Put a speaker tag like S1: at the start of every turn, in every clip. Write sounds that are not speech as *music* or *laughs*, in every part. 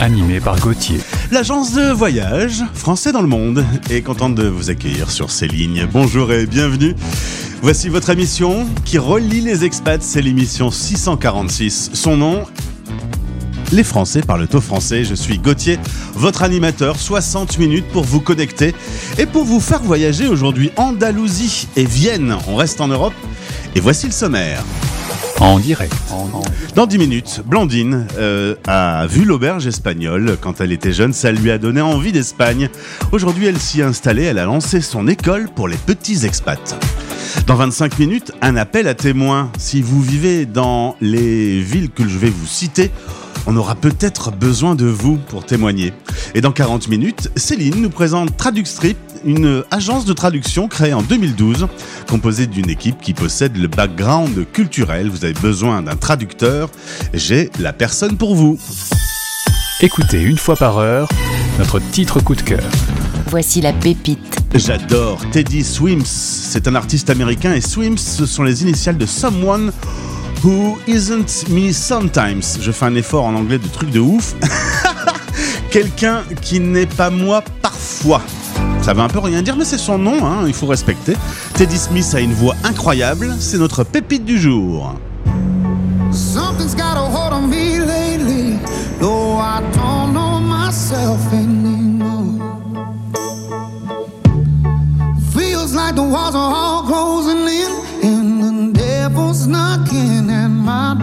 S1: Animé par Gauthier.
S2: L'agence de voyage Français dans le monde est contente de vous accueillir sur ces lignes. Bonjour et bienvenue. Voici votre émission qui relie les expats, c'est l'émission 646. Son nom les Français parlent au français. Je suis Gauthier, votre animateur. 60 minutes pour vous connecter et pour vous faire voyager aujourd'hui Andalousie et Vienne. On reste en Europe. Et voici le sommaire.
S1: En direct.
S2: Dans 10 minutes, Blandine euh, a vu l'auberge espagnole quand elle était jeune, ça lui a donné envie d'Espagne. Aujourd'hui, elle s'y est installée, elle a lancé son école pour les petits expats. Dans 25 minutes, un appel à témoins. Si vous vivez dans les villes que je vais vous citer, on aura peut-être besoin de vous pour témoigner. Et dans 40 minutes, Céline nous présente Traducstrip, une agence de traduction créée en 2012, composée d'une équipe qui possède le background culturel. Vous avez besoin d'un traducteur, j'ai la personne pour vous.
S1: Écoutez une fois par heure notre titre coup de cœur.
S3: Voici la pépite.
S2: J'adore Teddy Swims. C'est un artiste américain et Swims, ce sont les initiales de Someone Who Isn't Me Sometimes. Je fais un effort en anglais de truc de ouf. *laughs* Quelqu'un qui n'est pas moi parfois. Ça veut un peu rien dire, mais c'est son nom, hein, il faut respecter. Teddy Smith a une voix incroyable, c'est notre pépite du jour.
S4: Something's got a hold on me lately, though I don't know myself anymore. Feels like the walls are all closing in, and the devil's knocking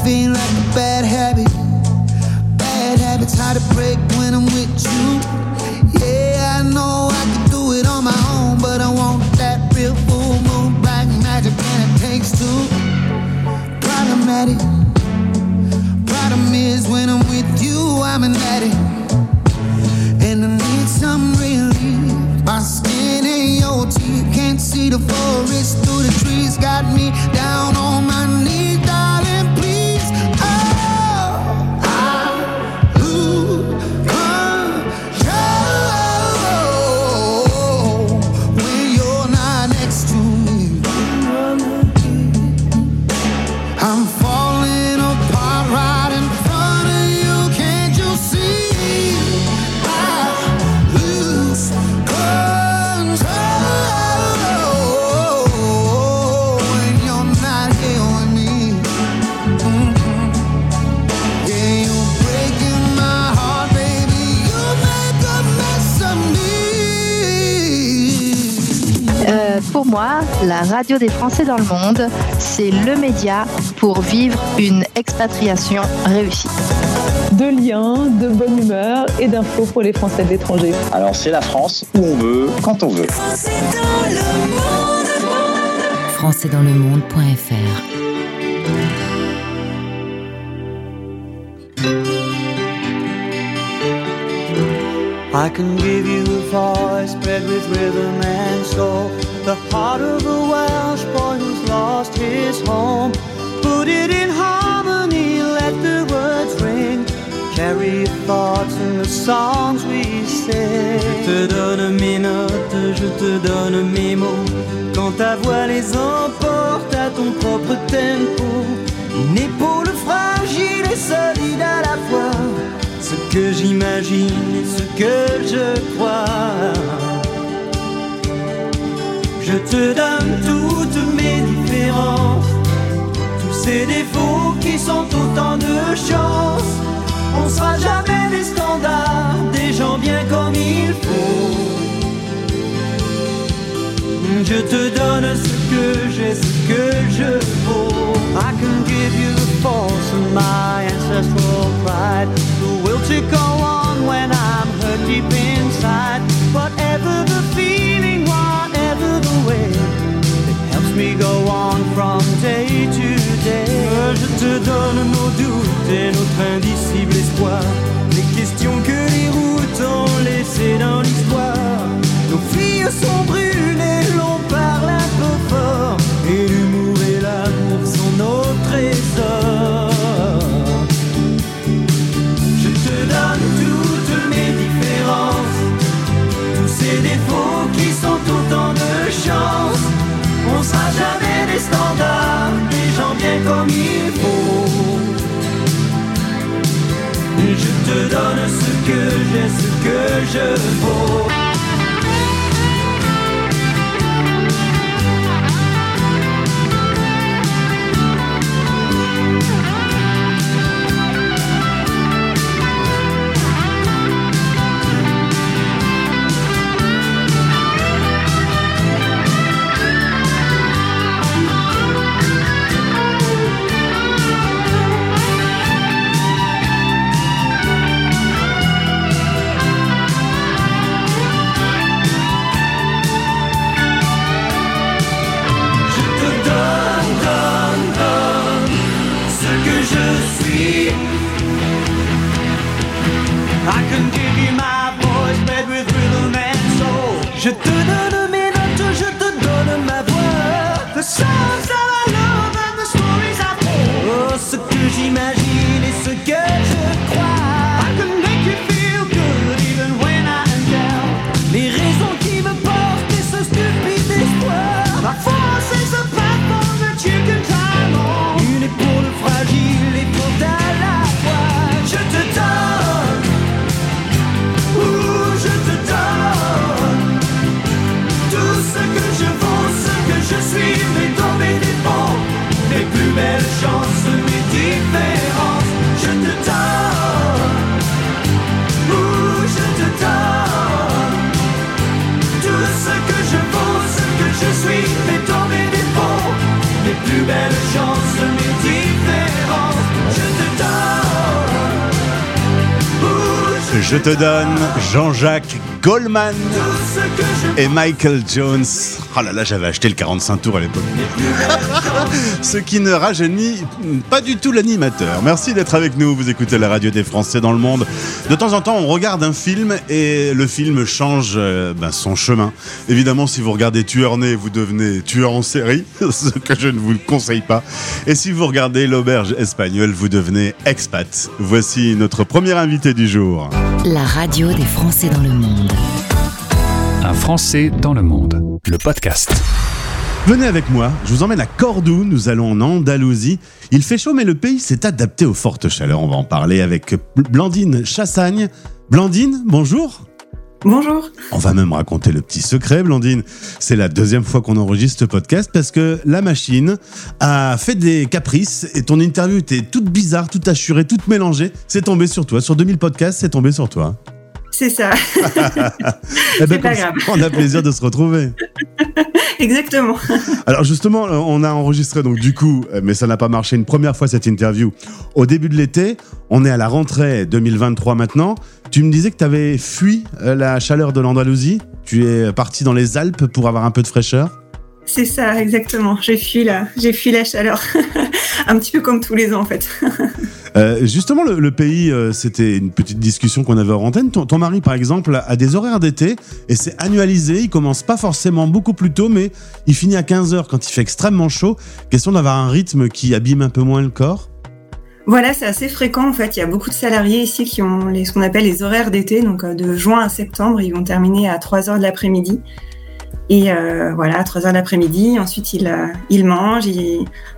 S4: Body like a bad habit. Bad habits hard to break when I'm with you. Yeah, I know I can do it on my own, but I want that real full moon black magic, and it takes two. Problematic. Problem is, when I'm with you, I'm an addict, and I need some relief. My skin and your teeth can't see the forest through the trees. Got me
S5: la radio des Français dans le monde, c'est le média pour vivre une expatriation réussie.
S6: de liens, de bonne humeur et d'infos pour les Français de l'étranger.
S7: Alors c'est la France où on veut, quand on veut.
S3: françaisdanslemonde.fr
S8: I can give you a voice bred with rhythm and soul. The heart of a Welsh boy who's lost his home. Put it in harmony, let the words ring. carry thoughts in the songs we sing. Je te donne mes notes, je te donne mes mots. Quand ta voix les emporte à ton propre tempo, une épaule fragile et solide à la fois. Ce que j'imagine et ce que je crois. Je te donne toutes mes différences, tous ces défauts qui sont autant de chances. On sera jamais des standards, des gens bien comme il faut. Je te donne ce que j'ai, ce que je vaux. I can give you the force of my ancestral pride, the will to go on when I'm hurt deep inside? Whatever the feeling, Je te donne nos doutes et notre indicible espoir, les questions que les routes ont laissées dans l'histoire. Nos filles sont brûlées, l'on parle un peu fort, et l'humour et l'amour sont nos trésors. Je te donne toutes mes différences, tous ces défauts qui sont autant de chance. Sera jamais des standards, des gens bien comme il faut. Je te donne ce que j'ai, ce que je vaux. Je te donne
S2: Jean-Jacques Goldman et Michael Jones. Oh là là, j'avais acheté le 45 tours à l'époque. *laughs* Ce qui ne rajeunit pas du tout l'animateur. Merci d'être avec nous. Vous écoutez la radio des Français dans le monde. De temps en temps, on regarde un film et le film change euh, ben, son chemin. Évidemment, si vous regardez Tueur né, vous devenez tueur en série, *laughs* ce que je ne vous conseille pas. Et si vous regardez L'Auberge espagnole, vous devenez expat. Voici notre premier invité du jour.
S3: La radio des Français dans le monde.
S1: Un Français dans le monde. Le podcast.
S2: Venez avec moi, je vous emmène à Cordoue, nous allons en Andalousie. Il fait chaud mais le pays s'est adapté aux fortes chaleurs. On va en parler avec Blandine Chassagne. Blandine, bonjour.
S9: Bonjour.
S2: On va même raconter le petit secret, Blandine. C'est la deuxième fois qu'on enregistre ce podcast parce que la machine a fait des caprices et ton interview était toute bizarre, toute assurée, toute mélangée. C'est tombé sur toi. Sur 2000 podcasts, c'est tombé sur toi.
S9: C'est ça. *laughs*
S2: Eh ben,
S9: C'est pas grave.
S2: On a plaisir de se retrouver. *laughs*
S9: Exactement.
S2: Alors justement, euh, on a enregistré donc du coup, euh, mais ça n'a pas marché une première fois cette interview au début de l'été. On est à la rentrée 2023 maintenant. Tu me disais que tu avais fui euh, la chaleur de l'Andalousie. Tu es parti dans les Alpes pour avoir un peu de fraîcheur.
S9: C'est ça, exactement. J'ai fui la, j'ai fui la chaleur. *laughs* Un petit peu comme tous les ans, en fait. *laughs*
S2: Euh, justement, le, le pays, euh, c'était une petite discussion qu'on avait en antenne. Ton, ton mari, par exemple, a des horaires d'été et c'est annualisé. Il commence pas forcément beaucoup plus tôt, mais il finit à 15h quand il fait extrêmement chaud. Question d'avoir un rythme qui abîme un peu moins le corps.
S9: Voilà, c'est assez fréquent en fait. Il y a beaucoup de salariés ici qui ont les, ce qu'on appelle les horaires d'été, donc euh, de juin à septembre, ils vont terminer à 3 heures de l'après-midi. Et euh, voilà, à 3 heures de l'après-midi, ensuite ils, euh, ils-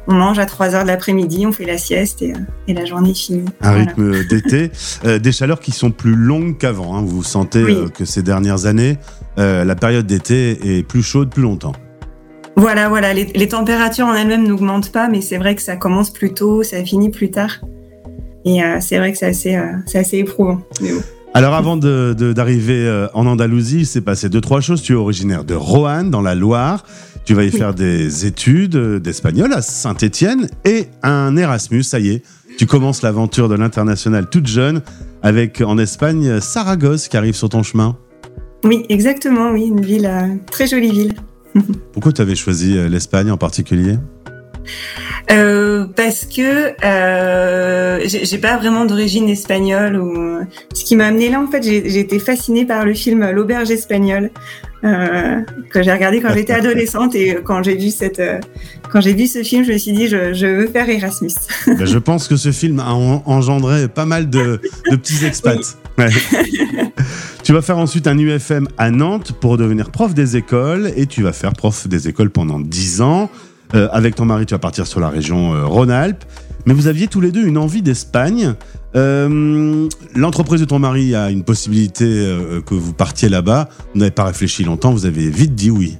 S9: on mange à 3 heures de l'après-midi, on fait la sieste et, euh, et la journée est finie.
S2: Un
S9: Voilà.
S2: rythme d'été, *laughs* euh, des chaleurs qui sont plus longues qu'avant. hein. Vous sentez
S9: Oui.
S2: que ces dernières années, la période d'été est plus chaude plus longtemps.
S9: Voilà, voilà, les, les températures en elles-mêmes n'augmentent pas, mais c'est vrai que ça commence plus tôt, ça finit plus tard. Et c'est vrai que c'est assez, assez éprouvant. Mais bon.
S2: Alors avant de- de- d'arriver euh, en Andalousie, il s'est passé deux trois choses. Tu es originaire de Roanne, dans la Loire. Tu vas y
S9: Oui.
S2: faire des études euh, d'espagnol à Saint-Étienne et un Erasmus. Ça y est, tu commences l'aventure de l'international toute jeune avec en Espagne Saragosse qui arrive sur ton chemin.
S9: Oui, exactement, oui, une ville, euh, très jolie ville. *laughs*
S2: Pourquoi tu avais choisi l'Espagne en particulier?
S9: Euh, parce que euh, j'ai pas vraiment d'origine espagnole. Ou... Ce qui m'a amené là, en fait, j'ai été fascinée par le film L'auberge espagnole euh, que j'ai regardé quand j'étais *laughs* adolescente et quand j'ai vu cette, euh, quand j'ai vu ce film, je me suis dit je, je veux faire Erasmus. *laughs*
S2: Ben, Je pense que ce film a en- engendré pas mal de, de petits expats. Ouais. tu vas faire ensuite un UFM à Nantes pour devenir prof des écoles et tu vas faire prof des écoles pendant 10 ans. Euh, avec ton mari, tu vas partir sur la région euh, Rhône-Alpes. Mais vous aviez tous les deux une envie d'Espagne. Euh, L'entreprise de ton mari a une possibilité que vous partiez là-bas. Vous n'avez pas réfléchi longtemps, vous avez vite dit oui.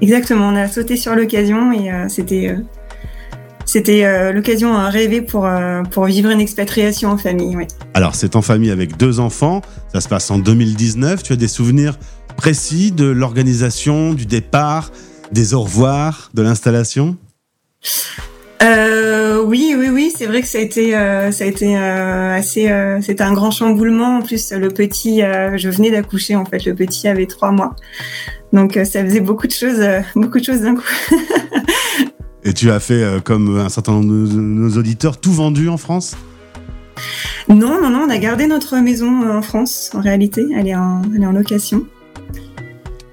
S9: Exactement, on a sauté sur l'occasion et c'était c'était euh, l'occasion à rêver pour euh, pour vivre une expatriation en famille.
S2: Alors, c'est en famille avec deux enfants. Ça se passe en 2019. Tu as des souvenirs précis de l'organisation, du départ, des au revoir, de l'installation?
S9: Euh, oui, oui, oui, c'est vrai que ça a été, euh, ça a été euh, assez, c'était un grand chamboulement. En plus, le petit, je venais d'accoucher en fait, le petit avait trois mois, donc ça faisait beaucoup de choses, beaucoup de choses d'un coup. *laughs*
S2: Et tu as fait, comme un certain nombre de nos, auditeurs, tout vendu en France?
S9: Non, non, non, on a gardé notre maison en France. En réalité, elle est en, elle est en location.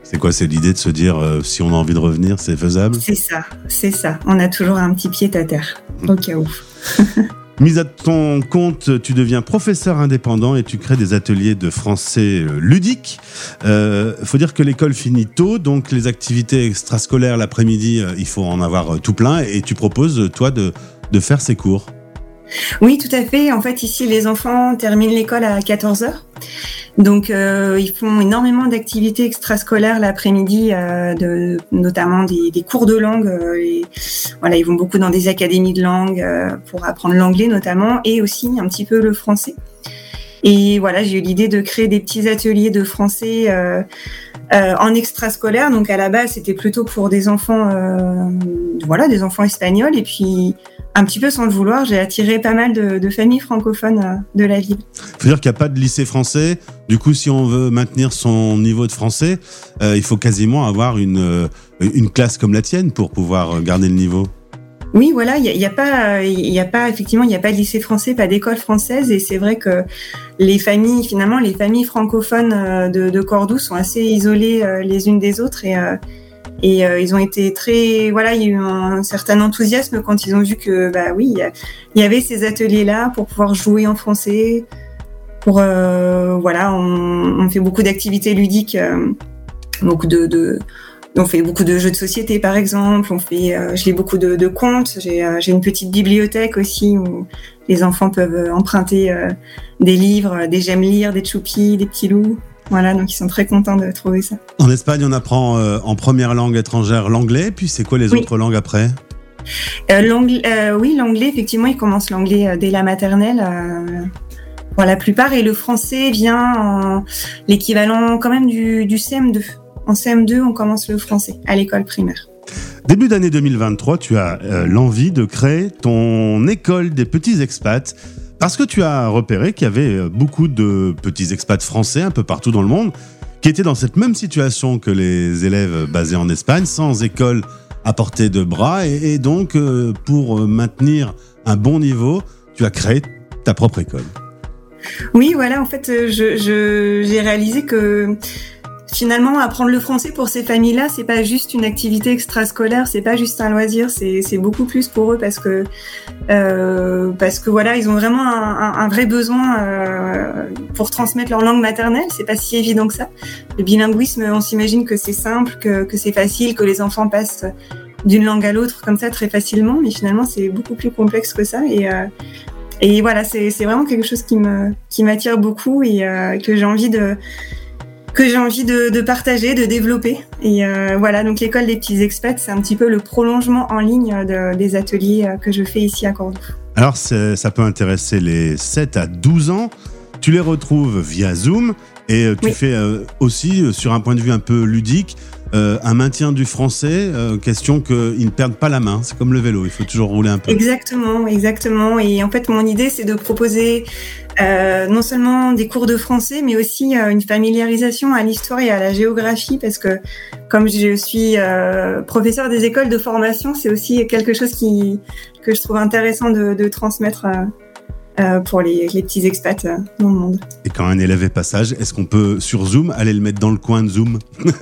S2: C'est quoi C'est l'idée de se dire, euh, si on a envie de revenir, c'est faisable?
S9: C'est ça, c'est ça. On a toujours un petit pied à terre, au cas où. *laughs*
S2: Mise à ton compte, tu deviens professeur indépendant et tu crées des ateliers de français euh, ludiques. Euh, faut dire que l'école finit tôt, donc les activités extrascolaires l'après-midi, euh, il faut en avoir tout plein. Et tu proposes, toi, de, de faire ces cours.
S9: Oui, tout à fait. En fait, ici, les enfants terminent l'école à 14 heures. Donc, euh, ils font énormément d'activités extrascolaires l'après-midi, euh, notamment des, cours de langue. euh, et, voilà, ils vont beaucoup dans des académies de langue pour apprendre l'anglais notamment, et aussi un petit peu le français. Et voilà, j'ai eu l'idée de créer des petits ateliers de français en extrascolaire. Donc, à la base, c'était plutôt pour des enfants, voilà, des enfants espagnols. Et puis, un petit peu sans le vouloir, j'ai attiré pas mal de, de familles francophones euh, de la ville.
S2: faut dire qu'il n'y a pas de lycée français. Du coup, si on veut maintenir son niveau de français, euh, il faut quasiment avoir une, euh, une classe comme la tienne pour pouvoir garder le niveau.
S9: Oui, voilà, il n'y a, il y a pas, il y a pas effectivement, il n'y a pas de lycée français, pas d'école française, et c'est vrai que les familles, finalement, les familles francophones de, de Cordoue sont assez isolées les unes des autres, et et euh, ils ont été très, voilà, il y a eu un certain enthousiasme quand ils ont vu que, bah oui, il y avait ces ateliers-là pour pouvoir jouer en français, pour, euh, voilà, on, on fait beaucoup d'activités ludiques, euh, beaucoup de, de on fait beaucoup de jeux de société, par exemple. On fait, euh, je lis beaucoup de, de contes. J'ai euh, j'ai une petite bibliothèque aussi où les enfants peuvent emprunter euh, des livres, des j'aime lire, des choupis, des petits loups. Voilà, donc ils sont très contents de trouver ça.
S2: En Espagne, on apprend euh, en première langue étrangère l'anglais. Puis c'est quoi les
S9: Oui.
S2: autres langues après?
S9: Euh, euh, oui, l'anglais, effectivement, ils commencent l'anglais euh, dès la maternelle. pour la plupart, et le français vient en l'équivalent quand même du, du CM2. En CM2, on commence le français à l'école primaire.
S2: Début d'année 2023, tu as euh, l'envie de créer ton école des petits expats parce que tu as repéré qu'il y avait euh, beaucoup de petits expats français un peu partout dans le monde qui étaient dans cette même situation que les élèves basés en Espagne, sans école à portée de bras. Et, donc, euh, pour euh, maintenir un bon niveau, tu as créé ta propre école.
S9: Oui, voilà, en fait, j'ai réalisé que finalement, apprendre le français pour ces familles-là, c'est pas juste une activité extrascolaire, c'est pas juste un loisir, c'est beaucoup plus pour eux parce que euh, parce que voilà, ils ont vraiment un, un- un vrai besoin euh, pour transmettre leur langue maternelle. C'est pas si évident que ça. Le bilinguisme, on s'imagine que c'est simple, que que c'est facile, que les enfants passent d'une langue à l'autre comme ça très facilement, mais finalement, c'est beaucoup plus complexe que ça et euh, et voilà, c'est c'est vraiment quelque chose qui me qui m'attire beaucoup et euh, que j'ai envie de que j'ai envie de, de partager, de développer. Et euh, voilà, donc l'école des petits expats, c'est un petit peu le prolongement en ligne de- des ateliers euh, que je fais ici à Cordoue.
S2: Alors, ça peut intéresser les 7 à 12 ans. Tu les retrouves via Zoom et euh, tu
S9: Oui.
S2: fais aussi, sur un point de vue un peu ludique, euh, un maintien du français, euh, question qu'ils ne perdent pas la main. C'est comme le vélo, il faut toujours rouler un peu.
S9: Exactement, exactement. Et en fait, mon idée, c'est de proposer euh, non seulement des cours de français, mais aussi une familiarisation à l'histoire et à la géographie, parce que comme je suis professeur des écoles de formation, c'est aussi quelque chose qui que je trouve intéressant de transmettre euh, pour les, les petits expats euh, dans le monde.
S2: Et quand un élève est passage, est-ce qu'on peut, sur Zoom, aller le mettre dans le coin de Zoom? *laughs*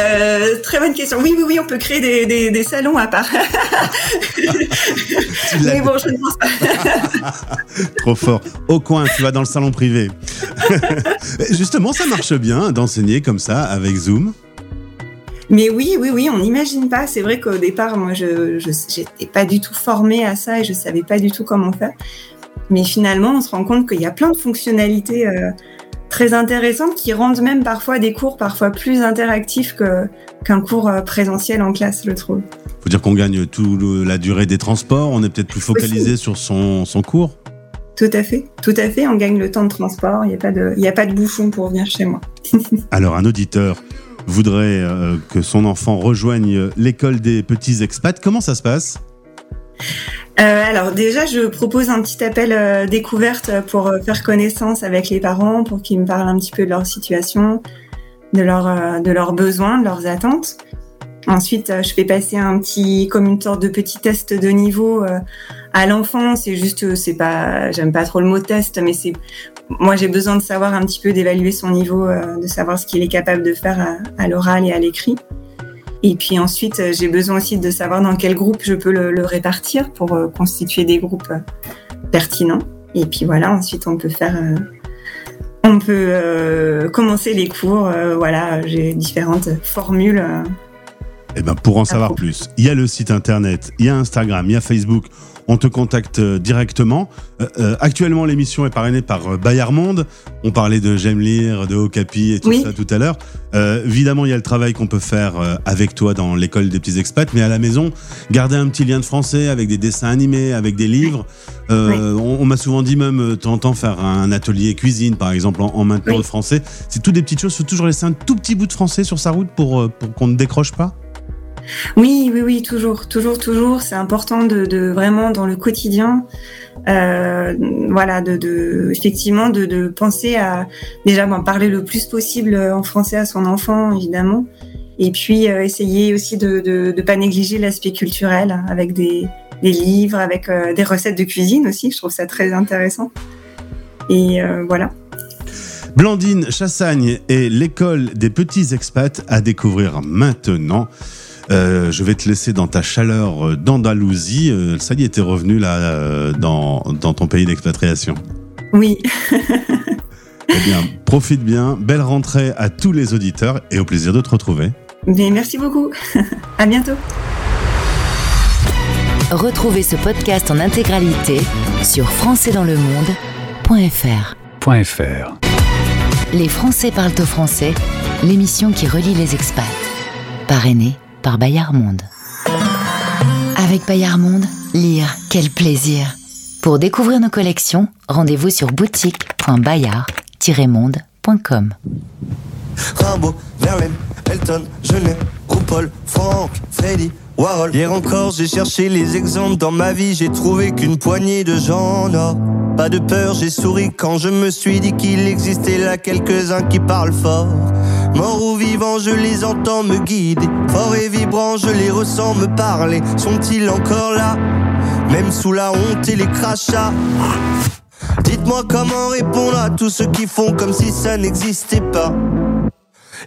S9: Euh, très bonne question. Oui, oui, oui, on peut créer des, des, des salons à part. *laughs* Mais bon, je ne pense pas. *laughs*
S2: Trop fort. Au coin, tu vas dans le salon privé. Justement, ça marche bien d'enseigner comme ça avec Zoom.
S9: Mais oui, oui, oui, on n'imagine pas. C'est vrai qu'au départ, moi, je n'étais pas du tout formée à ça et je savais pas du tout comment faire. Mais finalement, on se rend compte qu'il y a plein de fonctionnalités euh, très intéressantes qui rendent même parfois des cours parfois plus interactifs que qu'un cours euh, présentiel en classe, je trouve.
S2: Faut dire qu'on gagne toute la durée des transports. On est peut-être plus focalisé sur son, son cours.
S9: Tout à fait, tout à fait. On gagne le temps de transport. Il n'y a pas de, il y a pas de bouchon pour venir chez moi. *laughs*
S2: Alors, un auditeur voudrait euh, que son enfant rejoigne l'école des petits expats. Comment ça se passe?
S9: Euh, alors déjà, je propose un petit appel euh, découverte pour faire connaissance avec les parents, pour qu'ils me parlent un petit peu de leur situation, de, leur, de leurs besoins, de leurs attentes. Ensuite, je fais passer un petit, comme une sorte de petit test de niveau à l'enfant. C'est juste, c'est pas, j'aime pas trop le mot test, mais c'est, moi j'ai besoin de savoir un petit peu d'évaluer son niveau, euh, de savoir ce qu'il est capable de faire à, à l'oral et à l'écrit. Et puis ensuite, euh, j'ai besoin aussi de savoir dans quel groupe je peux le, le répartir pour euh, constituer des groupes pertinents. Et puis voilà, ensuite on peut faire, on peut euh, commencer les cours. euh, voilà, j'ai différentes formules. euh.
S2: Eh ben, pour en savoir plus, il y a le site internet, il y a Instagram, il y a Facebook. On te contacte euh, directement. Euh, euh, actuellement, l'émission est parrainée par Bayard Monde. On parlait de J'aime lire, de Okapi et tout
S9: Oui.
S2: ça tout à l'heure. Euh, évidemment, il y a le travail qu'on peut faire avec toi dans l'école des petits expats, mais à la maison, garder un petit lien de français avec des dessins animés, avec des livres. Euh, On, on m'a souvent dit même, temps, faire un atelier cuisine, par exemple, en, en maintenant
S9: Oui.
S2: le français. C'est toutes des petites choses. Faut toujours laisser un tout petit bout de français sur sa route pour, pour qu'on ne décroche pas?
S9: Oui, oui, oui, toujours, toujours, toujours. C'est important de, vraiment dans le quotidien, euh, voilà, de, effectivement de, penser à déjà ben, parler le plus possible en français à son enfant, évidemment, et puis euh, essayer aussi de, de pas négliger l'aspect culturel avec des, livres, avec euh, des recettes de cuisine aussi. Je trouve ça très intéressant. Et voilà.
S2: Blandine Chassagne et l'école des petits expats à découvrir maintenant. Euh, je vais te laisser dans ta chaleur euh, d'Andalousie. Euh, ça y est, t'es revenu là euh, dans, dans ton pays d'expatriation.
S9: Oui. *laughs*
S2: Eh bien, profite bien. Belle rentrée à tous les auditeurs et au plaisir de te retrouver.
S9: Mais merci beaucoup. *laughs* à bientôt.
S3: Retrouvez ce podcast en intégralité sur françaisdanslemonde.fr.
S1: .fr.
S3: Les Français parlent au français, l'émission qui relie les expats. Parrainée par Bayard Monde. Avec Bayard Monde, lire, quel plaisir. Pour découvrir nos collections, rendez-vous sur boutique.bayard-monde.com.
S10: Rimbaud, Verlaine, Elton, Genet, RuPaul, Franck, Freddy, Warhol. Hier encore, j'ai cherché les exemples dans ma vie, j'ai trouvé qu'une poignée de gens n'ont pas de peur, j'ai souri quand je me suis dit qu'il existait là quelques-uns qui parlent fort. Morts ou vivants, je les entends me guider. Fort et vibrant, je les ressens me parler. Sont-ils encore là? Même sous la honte et les crachats Dites-moi comment répondre à tous ceux qui font comme si ça n'existait pas.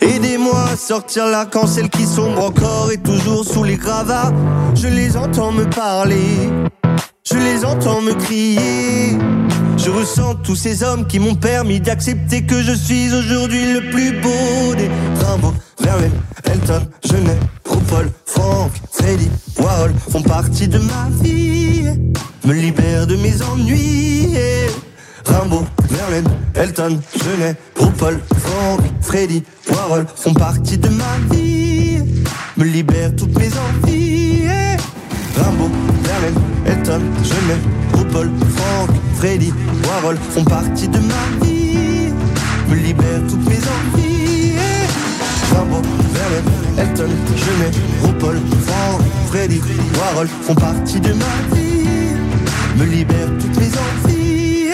S10: Aidez-moi à sortir là quand celles qui sombrent encore et toujours sous les gravats. Je les entends me parler, je les entends me crier. Je ressens tous ces hommes qui m'ont permis d'accepter que je suis aujourd'hui le plus beau des Rimbaud, Verlaine, Elton, Genet, RuPaul, Franck, Freddy, Warhol font partie de ma vie, me libèrent de mes ennuis. Rimbaud, Verlaine, Elton, Genet, RuPaul, Franck, Freddy, Warhol font partie de ma vie, me libèrent toutes mes envies. Rimbaud, Verlaine, Elton, Genet, RuPaul, Franck, Freddy, Warhol font partie de ma vie, me libèrent toutes mes envies. Rimbaud, Verlaine, Elton, Genet, RuPaul, Franck, Freddy, Warhol font partie de ma vie, me libèrent toutes mes envies.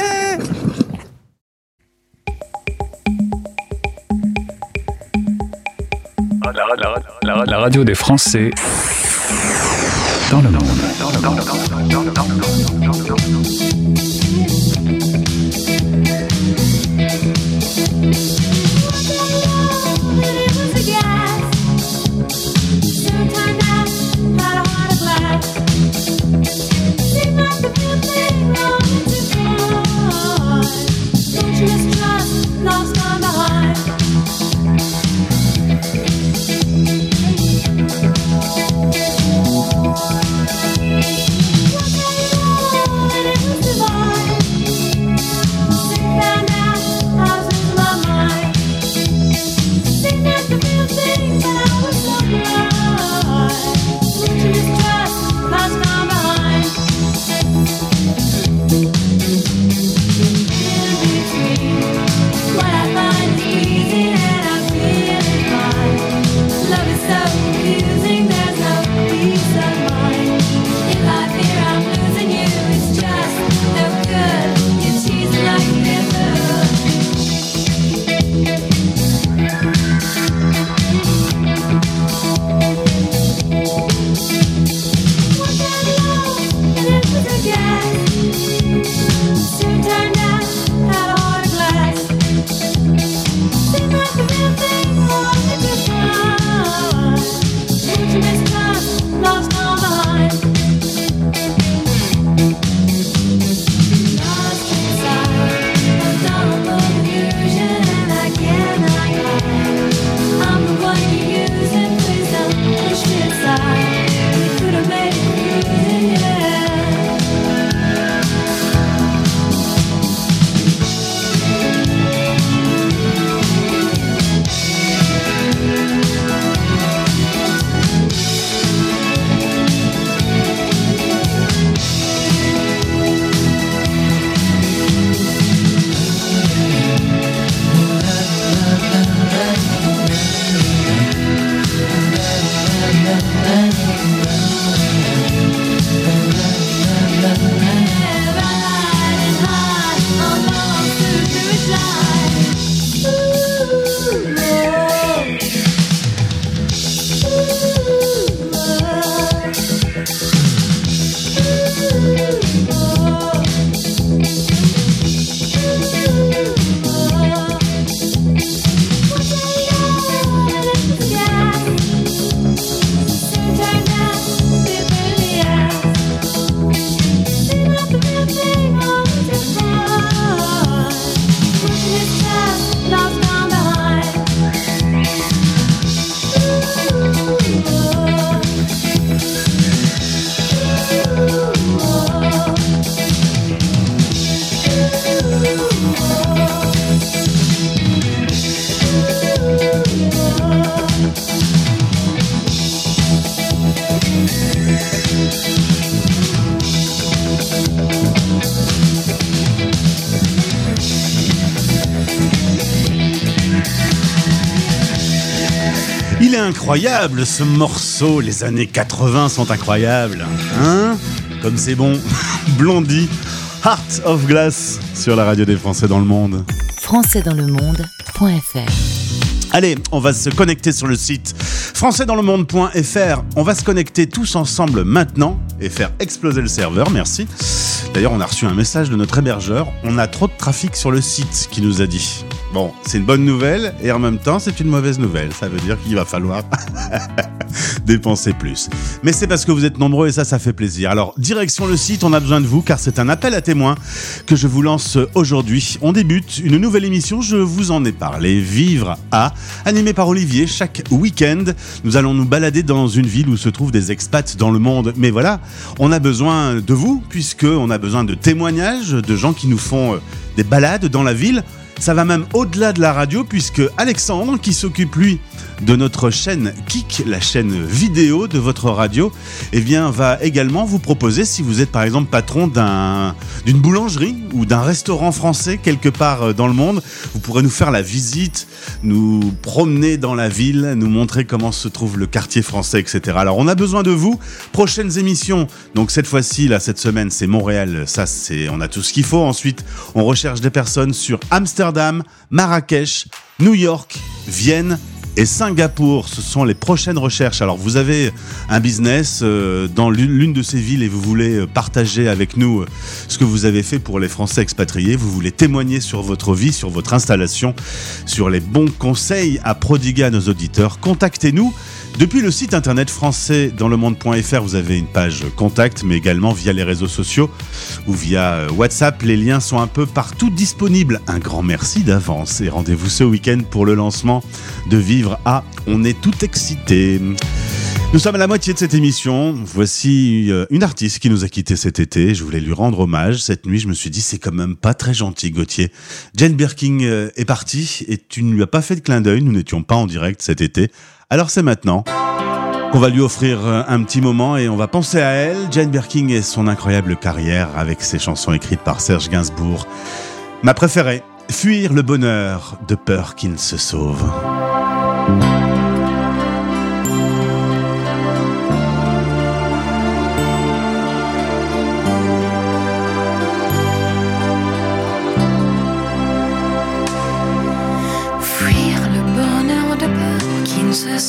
S1: La radio des Français dans le monde.
S11: Lost
S2: incroyable ce morceau, les années 80 sont incroyables. Hein? Comme c'est bon. *laughs* Blondie, Heart of Glass sur la radio des Français dans le monde.
S3: françaisdanslemonde.fr
S2: Allez, on va se connecter sur le site françaisdanslemonde.fr. On va se connecter tous ensemble maintenant et faire exploser le serveur, merci. D'ailleurs, on a reçu un message de notre hébergeur. On a trop de trafic sur le site, qui nous a dit. Bon, c'est une bonne nouvelle et en même temps, c'est une mauvaise nouvelle. Ça veut dire qu'il va falloir *laughs* dépenser plus. Mais c'est parce que vous êtes nombreux et ça, ça fait plaisir. Alors, direction le site, on a besoin de vous car c'est un appel à témoins que je vous lance aujourd'hui. On débute une nouvelle émission, je vous en ai parlé, Vivre à, animé par Olivier chaque week-end. Nous allons nous balader dans une ville où se trouvent des expats dans le monde. Mais voilà, on a besoin de vous puisque on a besoin de témoignages, de gens qui nous font euh, des balades dans la ville. Ça va même au-delà de la radio puisque Alexandre, qui s'occupe lui de notre chaîne Kik, la chaîne vidéo de votre radio, eh bien, va également vous proposer, si vous êtes par exemple patron d'un, d'une boulangerie ou d'un restaurant français quelque part euh, dans le monde, vous pourrez nous faire la visite, nous promener dans la ville, nous montrer comment se trouve le quartier français, etc. Alors, on a besoin de vous. Prochaines émissions. Donc, cette fois-ci, là, cette semaine, c'est Montréal. Ça, c'est, on a tout ce qu'il faut. Ensuite, on recherche des personnes sur Amsterdam, Marrakech, New York, Vienne et Singapour. Ce sont les prochaines recherches. Alors, vous avez un business euh, dans l'une de ces villes et vous voulez euh, partager avec nous euh, ce que vous avez fait pour les Français expatriés. Vous voulez témoigner sur votre vie, sur votre installation, sur les bons conseils à prodiguer à nos auditeurs. Contactez-nous. Depuis le site internet français dans le monde.fr, vous avez une page contact, mais également via les réseaux sociaux ou via euh, WhatsApp. Les liens sont un peu partout disponibles. Un grand merci d'avance et rendez-vous ce week-end pour le lancement de Vivre à. On est tout excités. Nous sommes à la moitié de cette émission. Voici euh, une artiste qui nous a quittés cet été. Je voulais lui rendre hommage. Cette nuit, je me suis dit, c'est quand même pas très gentil, Gauthier. Jane Birkin euh, est partie et tu ne lui as pas fait de clin d'œil. Nous n'étions pas en direct cet été. Alors c'est maintenant qu'on va lui offrir euh, un petit moment et on va penser à elle, Jane Birkin et son incroyable carrière avec ses chansons écrites par Serge Gainsbourg. Ma préférée, Fuir le bonheur de peur qu'il ne se sauve.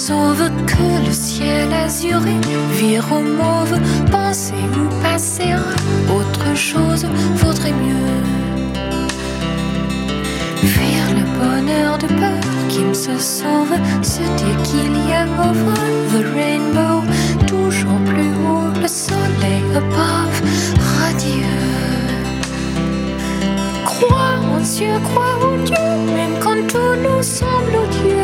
S11: Sauve que le ciel azuré. Vire au mauve, penser ou passer autre chose? Vaudrait mieux. Fuir le bonheur de peur qui ne se sauve, se dire qu'il y a over the rainbow, toujours plus haut le soleil above, radieux. Crois en Dieu, crois en Dieu, même quand tout nous semble odieux.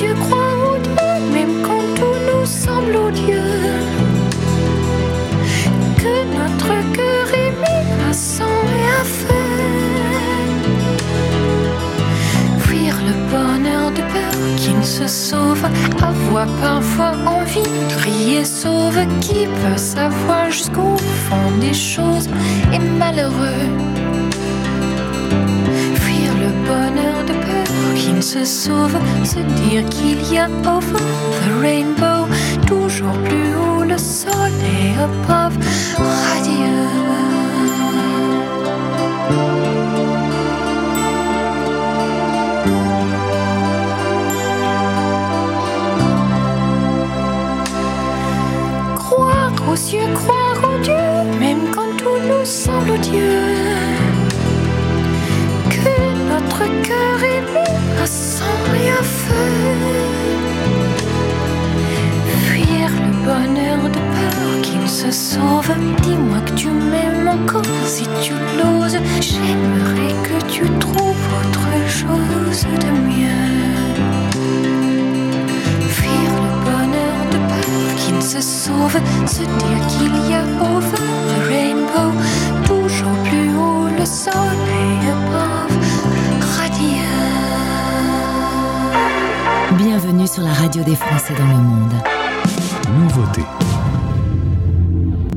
S11: Yeux, crois aux Dieu, même quand tout nous semble odieux. Que notre cœur est mis à sang et à feu. Fuir le bonheur de peur qui ne se sauve, avoir parfois envie de crier sauve, qui peut savoir jusqu'au fond des choses est malheureux. Se sauve, se dire qu'il y a over the rainbow, toujours plus haut le soleil above, radieux. Croire aux yeux, croire en Dieu, même quand tout nous semble odieux. Que notre cœur est Fuir le bonheur de peur qui ne se sauve. Dis-moi que tu m'aimes encore si tu l'oses. J'aimerais que tu trouves autre chose de mieux. Fuir le bonheur de peur qui ne se sauve, se dire qu'il y a over
S3: sur la radio des Français dans le monde.
S1: Nouveauté.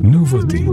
S1: Nouveauté.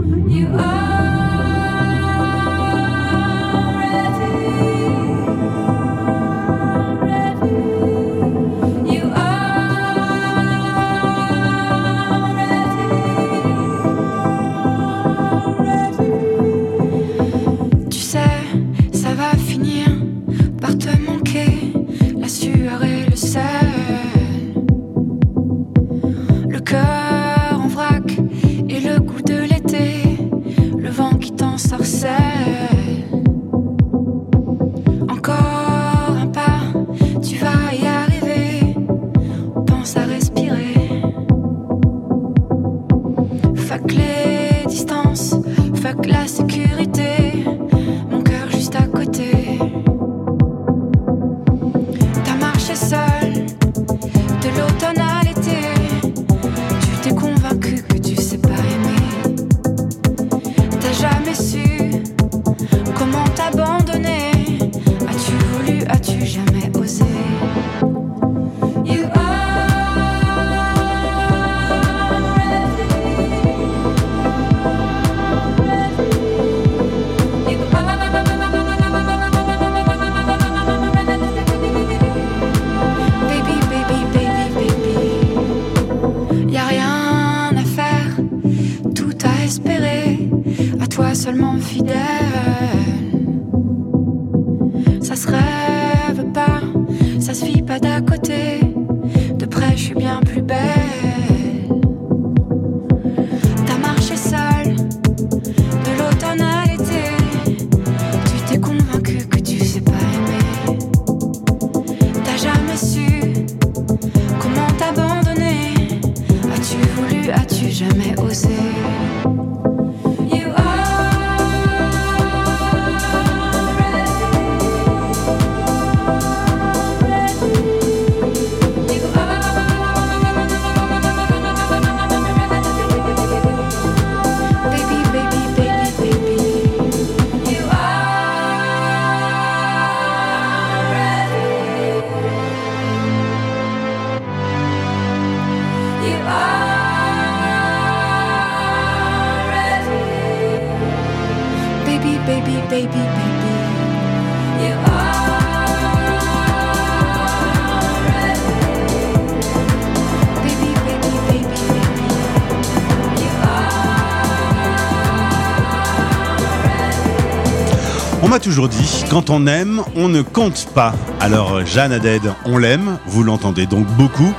S2: Dit, quand on aime, on ne compte pas. Alors Jeanne Haddad, on l'aime, vous l'entendez donc beaucoup.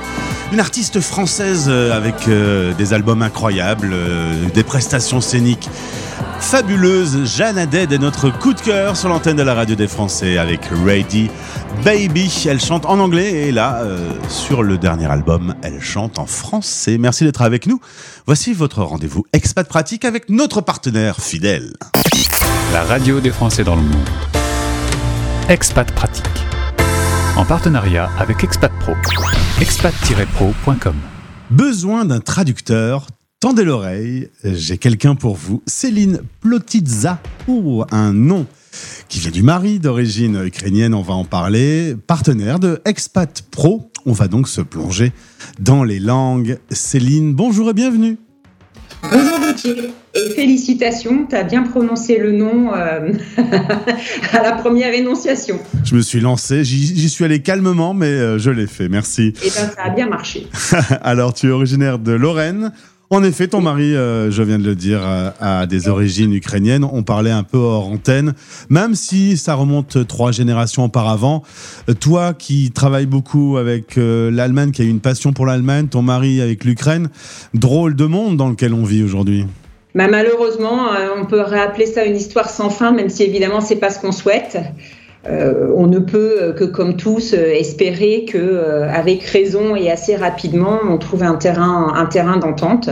S2: Une artiste française euh, avec euh, des albums incroyables, euh, des prestations scéniques fabuleuses. Jeanne Haddad est notre coup de cœur sur l'antenne de la radio des Français avec Ready Baby. Elle chante en anglais et là, euh, sur le dernier album, elle chante en français. Merci d'être avec nous. Voici votre rendez-vous expat pratique avec notre partenaire fidèle.
S1: La radio des Français dans le monde. Expat Pratique. En partenariat avec Expat Pro. expat-pro.com.
S2: Besoin d'un traducteur? Tendez l'oreille, j'ai quelqu'un pour vous. Céline Plotitza, pour un nom qui vient du mari d'origine ukrainienne, on va en parler. Partenaire de Expat Pro, on va donc se plonger dans les langues. Céline, bonjour et bienvenue.
S12: Bonjour Gauthier *laughs* et félicitations, tu as bien prononcé le nom euh, *laughs* à la première énonciation.
S2: Je me suis lancé, j'y suis allé calmement, mais euh, je l'ai fait, merci.
S12: Et bien ça a bien marché. *laughs*
S2: Alors, tu es originaire de Lorraine. En effet, ton mari, euh, je viens de le dire, euh, a des origines ukrainiennes. On parlait un peu hors antenne, même si ça remonte trois générations auparavant. Toi qui travailles beaucoup avec euh, l'Allemagne, qui a une passion pour l'Allemagne, ton mari avec l'Ukraine, drôle de monde dans lequel on vit aujourd'hui.
S12: Bah, malheureusement, on peut réappeler ça une histoire sans fin, même si évidemment c'est pas ce qu'on souhaite. Euh, on ne peut que, comme tous, euh, espérer que, euh, avec raison et assez rapidement, on trouve un terrain d'entente.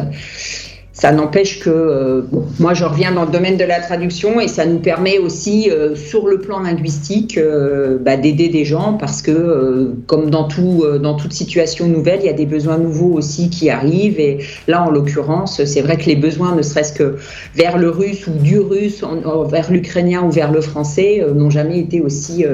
S12: Ça n'empêche que euh, moi je reviens dans le domaine de la traduction et ça nous permet aussi euh, sur le plan linguistique euh, bah, d'aider des gens parce que comme dans, tout, dans toute situation nouvelle, il y a des besoins nouveaux aussi qui arrivent et là en l'occurrence c'est vrai que les besoins ne serait-ce que vers le russe ou du russe, vers l'ukrainien ou vers le français n'ont jamais été aussi,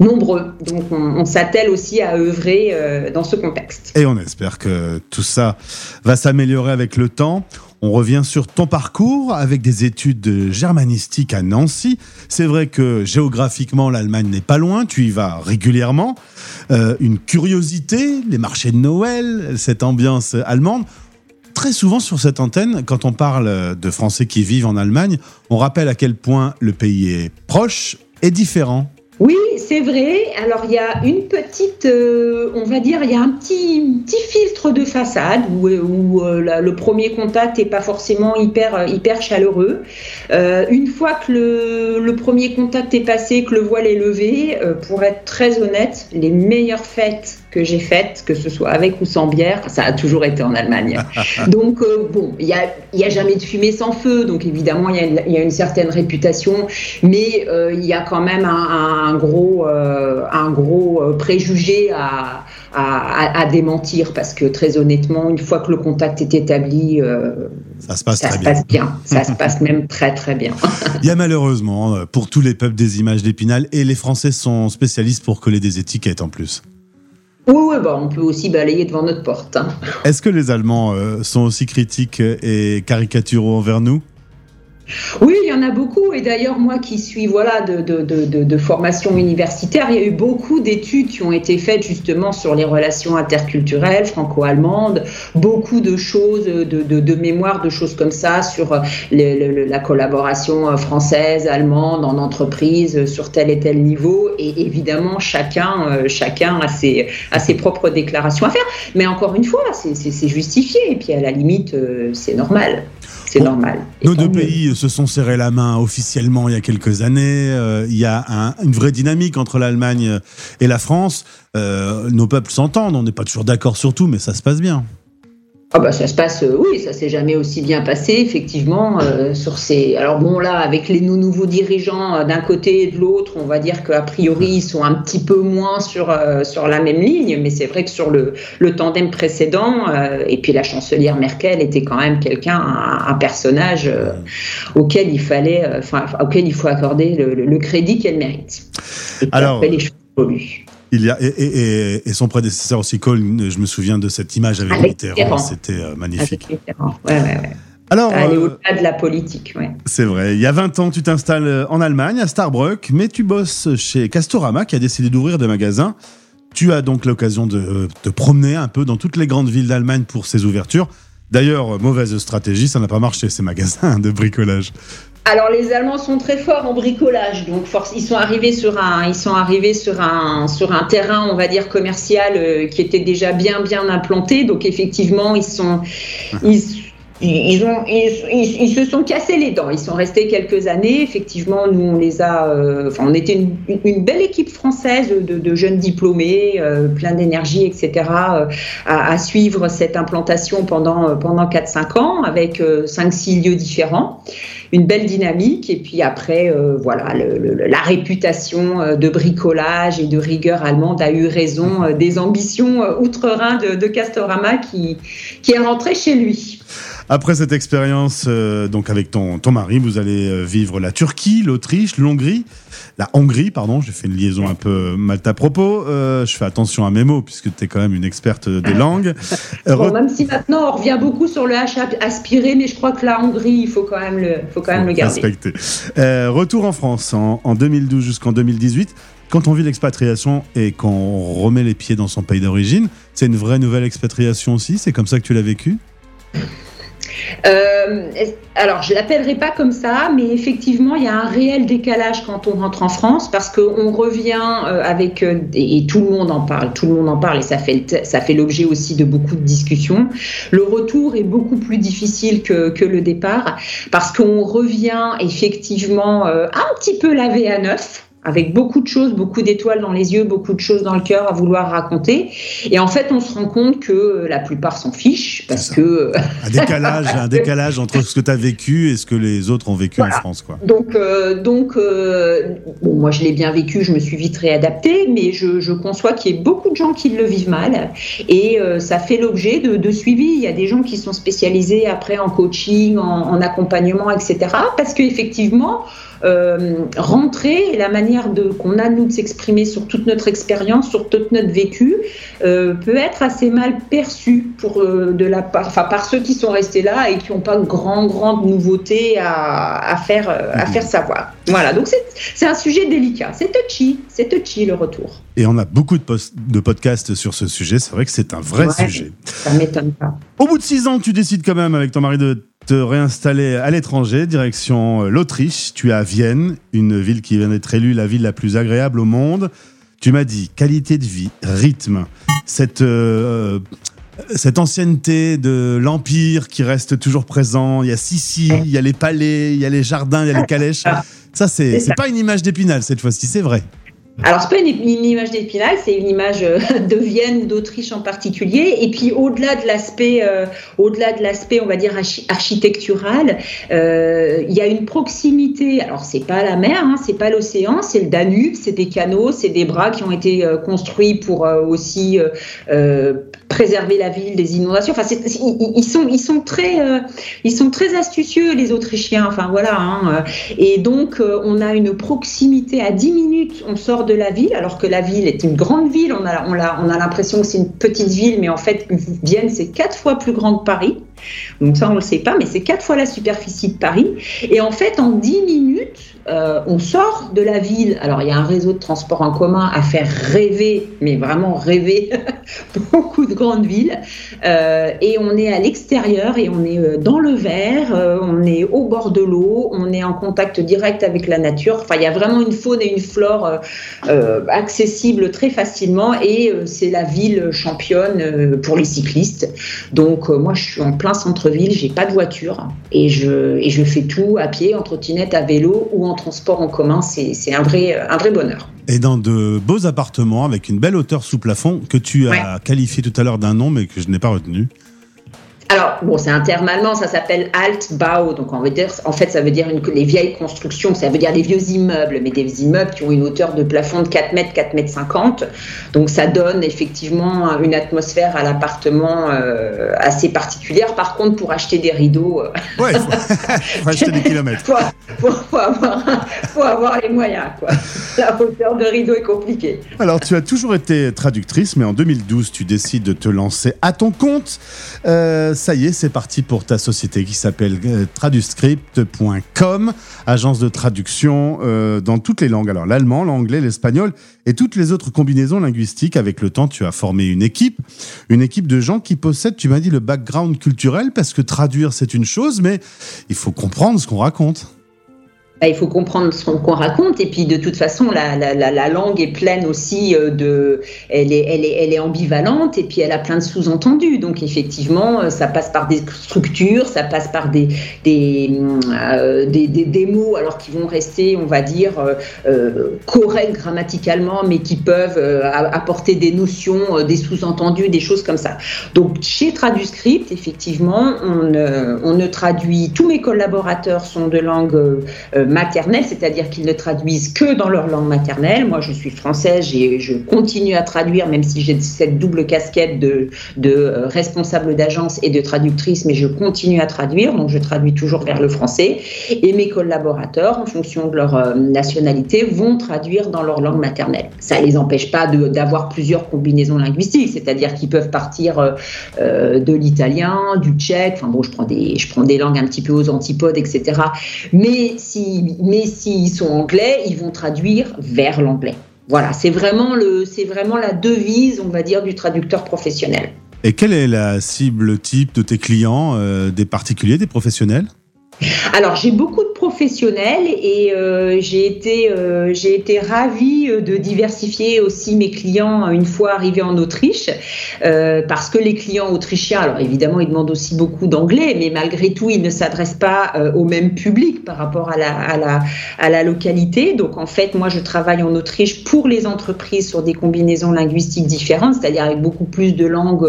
S12: nombreux. Donc on, s'attelle aussi à œuvrer euh, dans ce contexte.
S2: Et on espère que tout ça va s'améliorer avec le temps. On revient sur ton parcours avec des études de germanistique à Nancy. C'est vrai que géographiquement, l'Allemagne n'est pas loin, tu y vas régulièrement. Euh, une curiosité, les marchés de Noël, cette ambiance allemande. Très souvent sur cette antenne, quand on parle de Français qui vivent en Allemagne, on rappelle à quel point le pays est proche et différent.
S12: Oui, c'est vrai. Alors il y a une petite, euh, on va dire, il y a un petit, filtre de façade où, euh, le premier contact n'est pas forcément hyper, hyper chaleureux. Euh, une fois que le, premier contact est passé, que le voile est levé, pour être très honnête, les meilleures fêtes que j'ai faites, que ce soit avec ou sans bière, ça a toujours été en Allemagne. *laughs* Donc euh, bon, il n'y a, y a jamais de fumée sans feu, donc évidemment il y a une, il y a une certaine réputation, mais euh, il y a quand même un, un gros, euh, un gros euh, préjugé à, à, à- à démentir, parce que très honnêtement, une fois que le contact est établi,
S2: Ça se passe
S12: ça
S2: très
S12: se
S2: bien.
S12: passe bien, ça se passe même très très bien. *laughs*
S2: Il y a malheureusement pour tous les peuples des images d'épinal et les Français sont spécialistes pour coller des étiquettes en plus.
S12: Oui, oui, bah, on peut aussi balayer devant notre porte. hein.
S2: Est-ce que les Allemands euh, sont aussi critiques et caricaturaux envers nous?
S12: Oui, il y en a beaucoup. Et d'ailleurs, moi qui suis voilà, de, formation universitaire, il y a eu beaucoup d'études qui ont été faites justement sur les relations interculturelles franco-allemandes, beaucoup de choses, de, de, de choses comme ça sur la collaboration française, allemande en entreprise sur tel et tel niveau. Et évidemment, chacun, euh, chacun a, ses, propres déclarations à faire. Mais encore une fois, c'est justifié. Et puis à la limite, euh, c'est normal. C'est normal. Et
S2: Nos deux
S12: mieux.
S2: pays se sont serrés la main officiellement il y a quelques années. Euh, il y a un- une vraie dynamique entre l'Allemagne et la France. Euh, nos peuples s'entendent. On n'est pas toujours d'accord sur tout, mais ça se passe bien.
S12: Ah bah ça se passe, euh, oui, ça s'est jamais aussi bien passé, effectivement, euh, sur ces... Alors bon, là, avec les nou- nouveaux dirigeants euh, d'un côté et de l'autre, on va dire qu'a priori, ils sont un petit peu moins sur, euh, sur la même ligne, mais c'est vrai que sur le, le tandem précédent, euh, et puis la chancelière Merkel était quand même quelqu'un, un, un personnage auquel il fallait, enfin, auquel il faut accorder le, le- le crédit qu'elle mérite. Et
S2: Alors,
S12: les choses évoluent.
S2: Il y a, et, et- et- et son prédécesseur aussi, Kohl, je me souviens de cette image avec
S12: Avec
S2: Mitterrand. C'était euh, magnifique.
S12: Avec Mitterrand. Ouais, ouais, ouais.
S2: Alors,
S12: Aller
S2: euh,
S12: au-delà de la politique, ouais.
S2: C'est vrai. Il y a 20 ans, tu t'installes euh, en Allemagne, à Starbruck, mais tu bosses chez Castorama, qui a décidé d'ouvrir des magasins. Tu as donc l'occasion de te promener un peu dans toutes les grandes villes d'Allemagne pour ces ouvertures. D'ailleurs, mauvaise stratégie, ça n'a pas marché, ces magasins de bricolage.
S12: Alors les Allemands sont très forts en bricolage, donc force, ils sont arrivés sur un, ils sont arrivés sur un, sur un terrain, on va dire commercial euh, qui était déjà bien bien implanté. Donc effectivement, ils sont, ils, ils ont, ils, ils- se sont cassés les dents. Ils sont restés quelques années. Effectivement, nous on les a, euh, enfin on était une, une- belle équipe française de, de jeunes diplômés, euh, plein d'énergie, etc. euh, à, à suivre cette implantation pendant euh, pendant 4-5 ans avec 5-6 lieux différents une belle dynamique et puis après euh, voilà le- le- la réputation euh, de bricolage et de rigueur allemande a eu raison euh, des ambitions euh, outre-Rhin de, de Castorama qui qui est rentré chez lui.
S2: Après cette expérience, euh, donc avec ton, ton mari, vous allez euh, vivre la Turquie, l'Autriche, l'Hongrie, la Hongrie, pardon, j'ai fait une liaison un peu mal à propos. Euh, je fais attention à mes mots puisque tu es quand même une experte des langues. *laughs*
S12: Bon,
S2: re-
S12: même si maintenant on revient beaucoup sur le H aspiré, mais je crois que la Hongrie il faut quand même le faut quand même le garder.
S2: Respecté. Euh, retour en France en, en 2012 jusqu'en 2018. Quand on vit l'expatriation et qu'on remet les pieds dans son pays d'origine, c'est une vraie nouvelle expatriation aussi C'est comme ça que tu l'as vécu?
S12: Euh, alors, je l'appellerai pas comme ça, mais effectivement, il y a un réel décalage quand on rentre en France parce qu'on revient euh, avec euh, et, tout le monde en parle, tout le monde en parle et ça fait ça fait l'objet aussi de beaucoup de discussions. Le retour est beaucoup plus difficile que, que le départ parce qu'on revient effectivement euh, un petit peu lavé à neuf avec beaucoup de choses, beaucoup d'étoiles dans les yeux, beaucoup de choses dans le cœur à vouloir raconter. Et en fait, on se rend compte que euh, la plupart s'en fichent parce que
S2: Un décalage, un décalage entre ce que tu as vécu et ce que les autres ont vécu en France. Quoi.
S12: Donc, euh, donc euh, bon, moi je l'ai bien vécu, je me suis vite réadaptée, mais je, je conçois qu'il y ait beaucoup de gens qui le vivent mal et euh, ça fait l'objet de, de suivi. Il y a des gens qui sont spécialisés après en coaching, en, en accompagnement, etc. Parce qu'effectivement, rentrer la manière manière qu'on a nous de s'exprimer sur toute notre expérience, sur tout notre vécu, euh, peut être assez mal perçue pour euh, de la part, enfin par ceux qui sont restés là et qui n'ont pas grand grande nouveauté à, à faire euh, à faire savoir. Voilà, donc c'est c'est un sujet délicat, c'est touchy, c'est touchy le retour.
S2: Et on a beaucoup de, post- de podcasts sur ce sujet. C'est vrai que c'est un vrai
S12: Ouais,
S2: sujet.
S12: Ça m'étonne pas.
S2: Au bout de six ans, tu décides quand même avec ton mari de te réinstaller à l'étranger, direction euh, l'Autriche. Tu es à Vienne, une ville qui vient d'être élue la ville la plus agréable au monde. Tu m'as dit qualité de vie, rythme, cette, euh, cette ancienneté de l'Empire qui reste toujours présent. Il y a Sissi, il y a les palais, il y a les jardins, il y a les calèches. Ça, c'est pas une image d'épinal cette fois-ci, c'est vrai.
S12: Alors, c'est pas une, une image d'Épinal, c'est une image euh, *laughs* de Vienne d'Autriche en particulier. Et puis, au-delà de l'aspect, euh, au-delà de l'aspect, on va dire archi- architectural, euh, il y a une proximité. Alors, c'est pas la mer, hein, c'est pas l'océan, c'est le Danube, c'est des canaux, c'est des bras qui ont été construits pour aussi préserver la ville des inondations. Enfin, ils, sont, ils sont très, ils sont très astucieux les Autrichiens. Enfin, voilà. hein, et donc, on a une proximité à 10 minutes, on sort de la ville, alors que la ville est une grande ville. On a, on a, on a l'impression que c'est une petite ville, mais en fait, Vienne, c'est quatre fois plus grand que Paris. Donc ça, on ne le sait pas, mais c'est quatre fois la superficie de Paris. Et en fait, en 10 minutes, euh, on sort de la ville. Alors, il y a un réseau de transport en commun à faire rêver, mais vraiment rêver, *laughs* beaucoup de grandes villes. Euh, et on est à l'extérieur et on est euh, dans le vert, euh, on est au bord de l'eau, on est en contact direct avec la nature. Enfin, il y a vraiment une faune et une flore accessibles très facilement et c'est la ville championne pour les cyclistes. Donc, moi, je suis en plein centre-ville, j'ai pas de voiture et je, et je fais tout à pied, en trottinette, à vélo ou en transport en commun. C'est un vrai, un vrai bonheur.
S2: Et dans de beaux appartements avec une belle hauteur sous plafond que tu as qualifié tout à l'heure d'un nom mais que je n'ai pas retenu.
S12: Alors, bon, c'est un terme allemand, ça s'appelle Altbau, donc on veut dire, en fait, ça veut dire une, les vieilles constructions, ça veut dire des vieux immeubles, mais des immeubles qui ont une hauteur de plafond de 4 mètres, 4 mètres 50. Donc, ça donne effectivement une atmosphère à l'appartement euh, assez particulière. Par contre, pour acheter des rideaux, euh,
S2: Ouais, faut, *laughs* faut acheter des *laughs* kilomètres.
S12: faut, faut, faut avoir, faut avoir les moyens, quoi. La hauteur de rideau est compliquée.
S2: Alors, tu as toujours été traductrice, mais en 2012, tu décides de te lancer à ton compte. Euh, ça y est, c'est parti pour ta société qui s'appelle euh, traduscript.com, agence de traduction euh, dans toutes les langues. Alors, l'allemand, l'anglais, l'espagnol et toutes les autres combinaisons linguistiques. Avec le temps, tu as formé une équipe, une équipe de gens qui possèdent, tu m'as dit, le background culturel, parce que traduire, c'est une chose, mais il faut comprendre ce qu'on raconte.
S12: Bah, il faut comprendre ce qu'on raconte. Et puis de toute façon la, la, la, la langue est pleine aussi euh, de elle est, elle, est, elle est ambivalente. Et puis elle a plein de sous-entendus. Donc effectivement euh, ça passe par des structures ça passe par des euh, des, des, des mots alors qui vont rester on va dire euh, corrects grammaticalement mais qui peuvent apporter des notions des sous-entendus des choses comme ça. Donc chez Traduscript effectivement on, on ne traduit tous mes collaborateurs sont de langue maternelle, c'est-à-dire qu'ils ne traduisent que dans leur langue maternelle. Moi, je suis française je continue à traduire, même si j'ai cette double casquette de, euh, responsable d'agence et de traductrice, mais je continue à traduire, donc je traduis toujours vers le français. Et mes collaborateurs, en fonction de leur euh, nationalité, vont traduire dans leur langue maternelle. Ça ne les empêche pas d'avoir plusieurs combinaisons linguistiques, c'est-à-dire qu'ils peuvent partir euh, de l'italien, du tchèque, enfin bon, je prends, des, je prends des langues un petit peu aux antipodes, etc. Mais si, mais s'ils sont anglais, ils vont traduire vers l'anglais. Voilà, c'est vraiment, le, c'est vraiment la devise, on va dire, du traducteur professionnel.
S2: Et quelle est la cible type de tes clients, euh, des particuliers, des professionnels?
S12: Alors, j'ai beaucoup de professionnels et euh, j'ai été, euh, été ravie euh, de diversifier aussi mes clients une fois arrivés en Autriche, parce que les clients autrichiens, alors évidemment, ils demandent aussi beaucoup d'anglais, mais malgré tout, ils ne s'adressent pas au même public par rapport à la, à, la, à la localité. Donc, en fait, moi, je travaille en Autriche pour les entreprises sur des combinaisons linguistiques différentes, c'est-à-dire avec beaucoup plus de langues,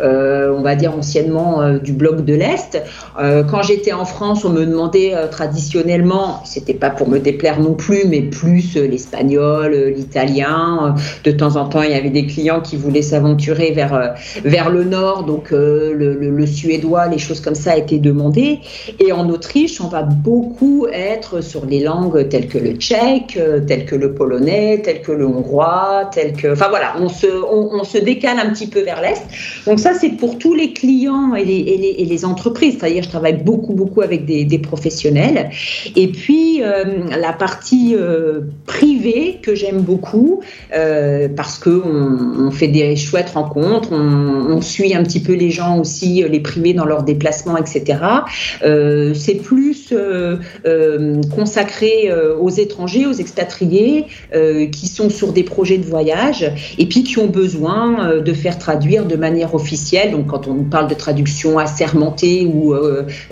S12: on va dire anciennement du bloc de l'Est. Quand j'étais en France, on me demandait traditionnellement traditionnellement, c'était pas pour me déplaire non plus, mais plus euh, l'espagnol, euh, l'italien. Euh, De temps en temps, il y avait des clients qui voulaient s'aventurer vers, vers le nord, donc le, suédois, les choses comme ça étaient demandées. Et en Autriche, on va beaucoup être sur les langues telles que le tchèque, telles que le polonais, telles que le hongrois, telles que. Enfin voilà, on se, on, se décale un petit peu vers l'est. Donc ça, c'est pour tous les clients et les, entreprises. C'est-à-dire, je travaille beaucoup, beaucoup avec des professionnels. Et puis, euh, la partie euh, privée que j'aime beaucoup, euh, parce qu'on on fait des chouettes rencontres, on, on suit un petit peu les gens aussi, les privés dans leurs déplacements, etc. C'est plus consacré aux étrangers, aux expatriés qui sont sur des projets de voyage et puis qui ont besoin de faire traduire de manière officielle. Donc, quand on parle de traduction assermentée ou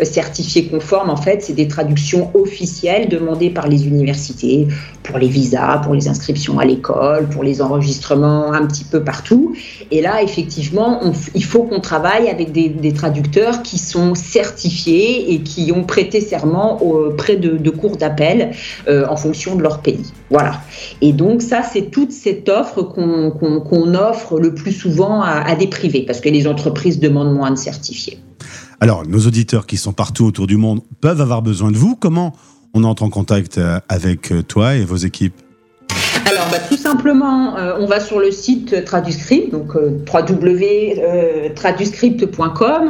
S12: certifiée conforme, en fait, c'est des traductions officielles demandées par les universités pour les visas, pour les inscriptions à l'école, pour les enregistrements un petit peu partout. Et là, effectivement, il faut qu'on travaille avec des, traducteurs qui sont certifiés et qui ont prêté serment auprès de, cours d'appel euh, en fonction de leur pays. Voilà. Et donc ça, c'est toute cette offre qu'on offre le plus souvent à, à des privés, parce que les entreprises demandent moins de certifiés.
S2: Alors, nos auditeurs qui sont partout autour du monde peuvent avoir besoin de vous. Comment on entre en contact euh, avec euh, toi et vos équipes?
S12: Alors, bah, tout simplement, euh, on va sur le site Traduscript, donc.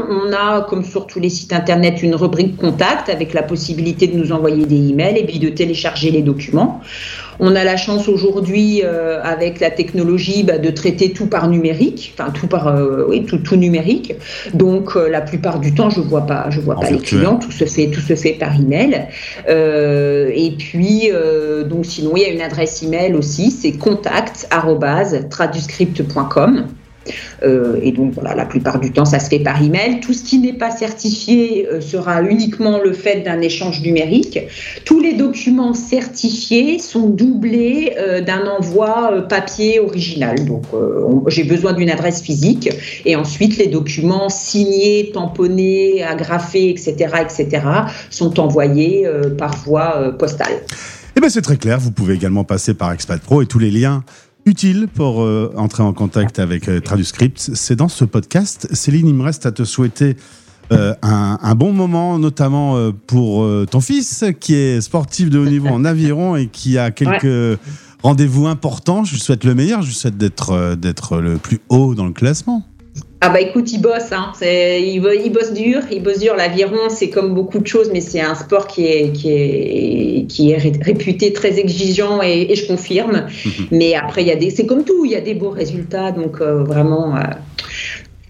S12: On a, comme sur tous les sites internet, une rubrique contact avec la possibilité de nous envoyer des emails et puis de télécharger les documents. On a la chance aujourd'hui, euh, avec la technologie, bah, de traiter tout par numérique, enfin tout par, euh, oui, tout, tout numérique. Donc euh, la plupart du temps, je vois pas, je vois
S2: En
S12: pas les clients. Tout se fait, tout se fait par email. Euh, et puis euh, donc sinon, il y a une adresse email aussi, c'est contact@traduscript.com. Euh, et donc voilà, la plupart du temps, ça se fait par email. Tout ce qui n'est pas certifié euh, sera uniquement le fait d'un échange numérique. Tous les documents certifiés sont doublés euh, d'un envoi papier original. Donc on- j'ai besoin d'une adresse physique et ensuite les documents signés, tamponnés, agrafés, etc., etc., sont envoyés par voie postale.
S2: Eh bien, c'est très clair. Vous pouvez également passer par Expat Pro et tous les liens utiles pour euh, entrer en contact avec euh, Traduscript. C'est dans ce podcast. Céline, il me reste à te souhaiter euh, un, un bon moment, notamment euh, pour euh, ton fils qui est sportif de haut niveau en aviron et qui a quelques rendez-vous importants. Je lui souhaite le meilleur. Je lui souhaite d'être d'être le plus haut dans le classement.
S12: Ah bah écoute, il bosse, hein. Il, bo- il bosse dur, il bosse dur. L'aviron, c'est comme beaucoup de choses, mais c'est un sport qui est, qui est, qui est ré- réputé très exigeant et, et je confirme. mais après, il y a des, c'est comme tout, il y a des beaux résultats, donc euh, vraiment, euh,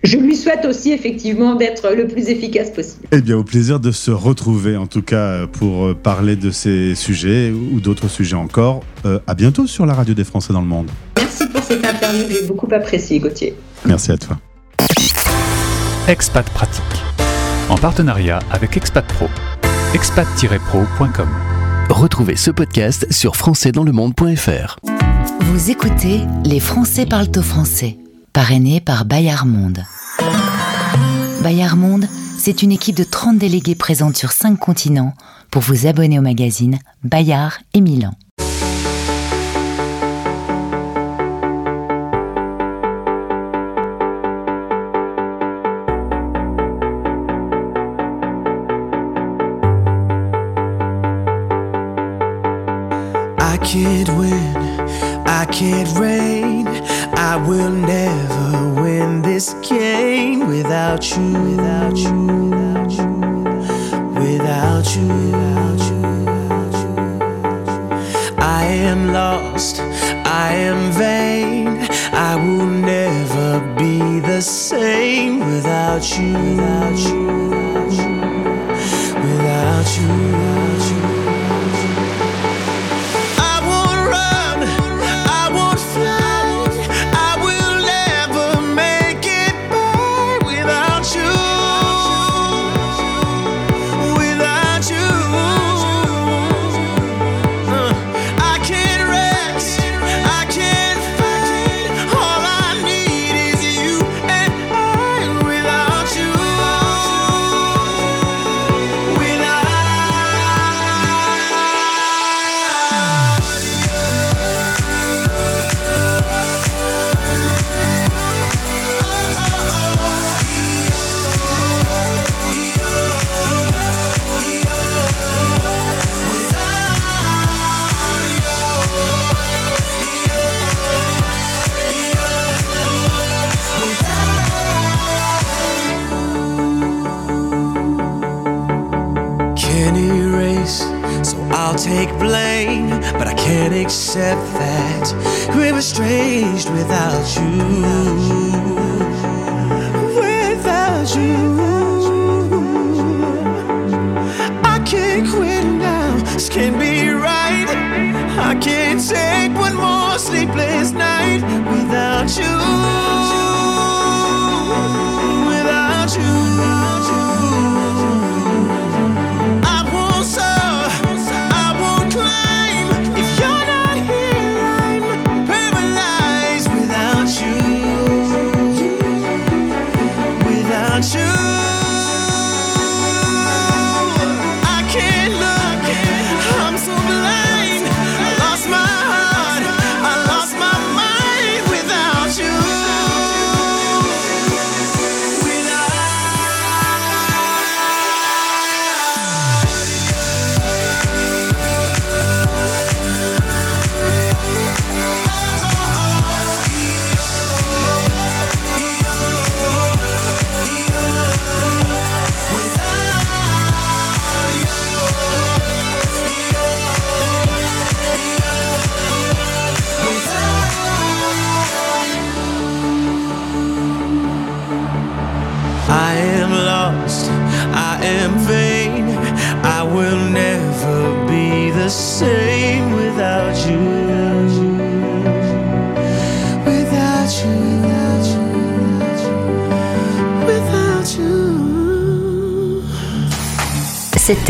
S12: je lui souhaite aussi effectivement d'être le plus efficace possible.
S2: Eh bien, au plaisir de se retrouver, en tout cas, pour euh, parler de ces sujets ou d'autres sujets encore. Euh, à bientôt sur la radio des Français dans le monde.
S12: Merci pour cette interview, j'ai beaucoup apprécié, Gauthier.
S2: Merci à toi.
S13: Expat Pratique. En partenariat avec Expat Pro. expat-pro.com.
S14: Retrouvez ce podcast sur françaisdanslemonde.fr.
S3: Vous écoutez Les Français parlent au français, parrainé par Bayard Monde. Bayard Monde, c'est une équipe de 30 délégués présente sur 5 continents pour vous abonner au magazine Bayard et Milan.
S8: Can't win, I can't reign. I will never win this game without you, without you, without you, without you, without you, without you. I am lost, I am vain. I will never be the same without you, without you,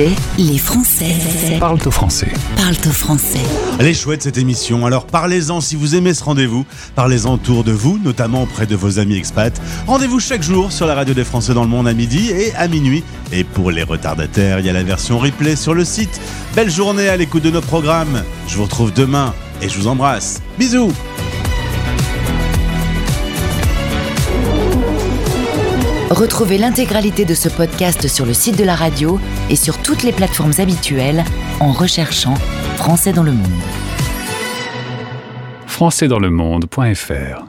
S3: C'était Les Français.
S13: Parle au français.
S3: Parle au français.
S2: Elle est chouette cette émission, alors parlez-en si vous aimez ce rendez-vous, parlez-en autour de vous, notamment auprès de vos amis expats. Rendez-vous chaque jour sur la radio des Français dans le monde à midi et à minuit. Et pour les retardataires, il y a la version replay sur le site. Belle journée à l'écoute de nos programmes. Je vous retrouve demain et je vous embrasse. Bisous
S3: Retrouvez l'intégralité de ce podcast sur le site de la radio et sur toutes les plateformes habituelles en recherchant Français dans le monde.
S13: françaisdanslemonde.fr